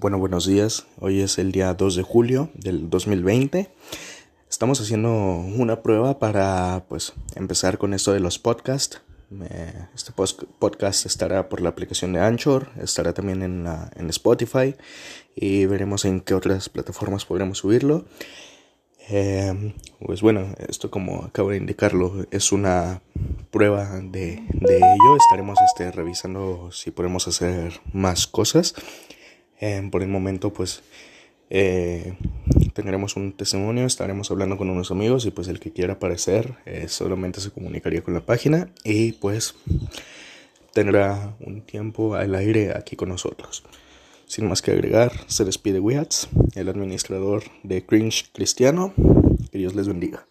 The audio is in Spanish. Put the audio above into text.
Bueno, buenos días. Hoy es el día 2 de julio del 2020. Estamos haciendo una prueba para pues empezar con esto de los podcasts. Este podcast estará por la aplicación de Anchor, estará también en, en Spotify y veremos en qué otras plataformas podremos subirlo. Eh, pues bueno, esto como acabo de indicarlo es una prueba de, de ello. Estaremos este, revisando si podemos hacer más cosas. Em, por el momento, pues eh, tendremos un testimonio, estaremos hablando con unos amigos y pues el que quiera aparecer eh, solamente se comunicaría con la página y pues tendrá un tiempo al aire aquí con nosotros. Sin más que agregar, se despide Wiats, el administrador de Cringe Cristiano. Que Dios les bendiga.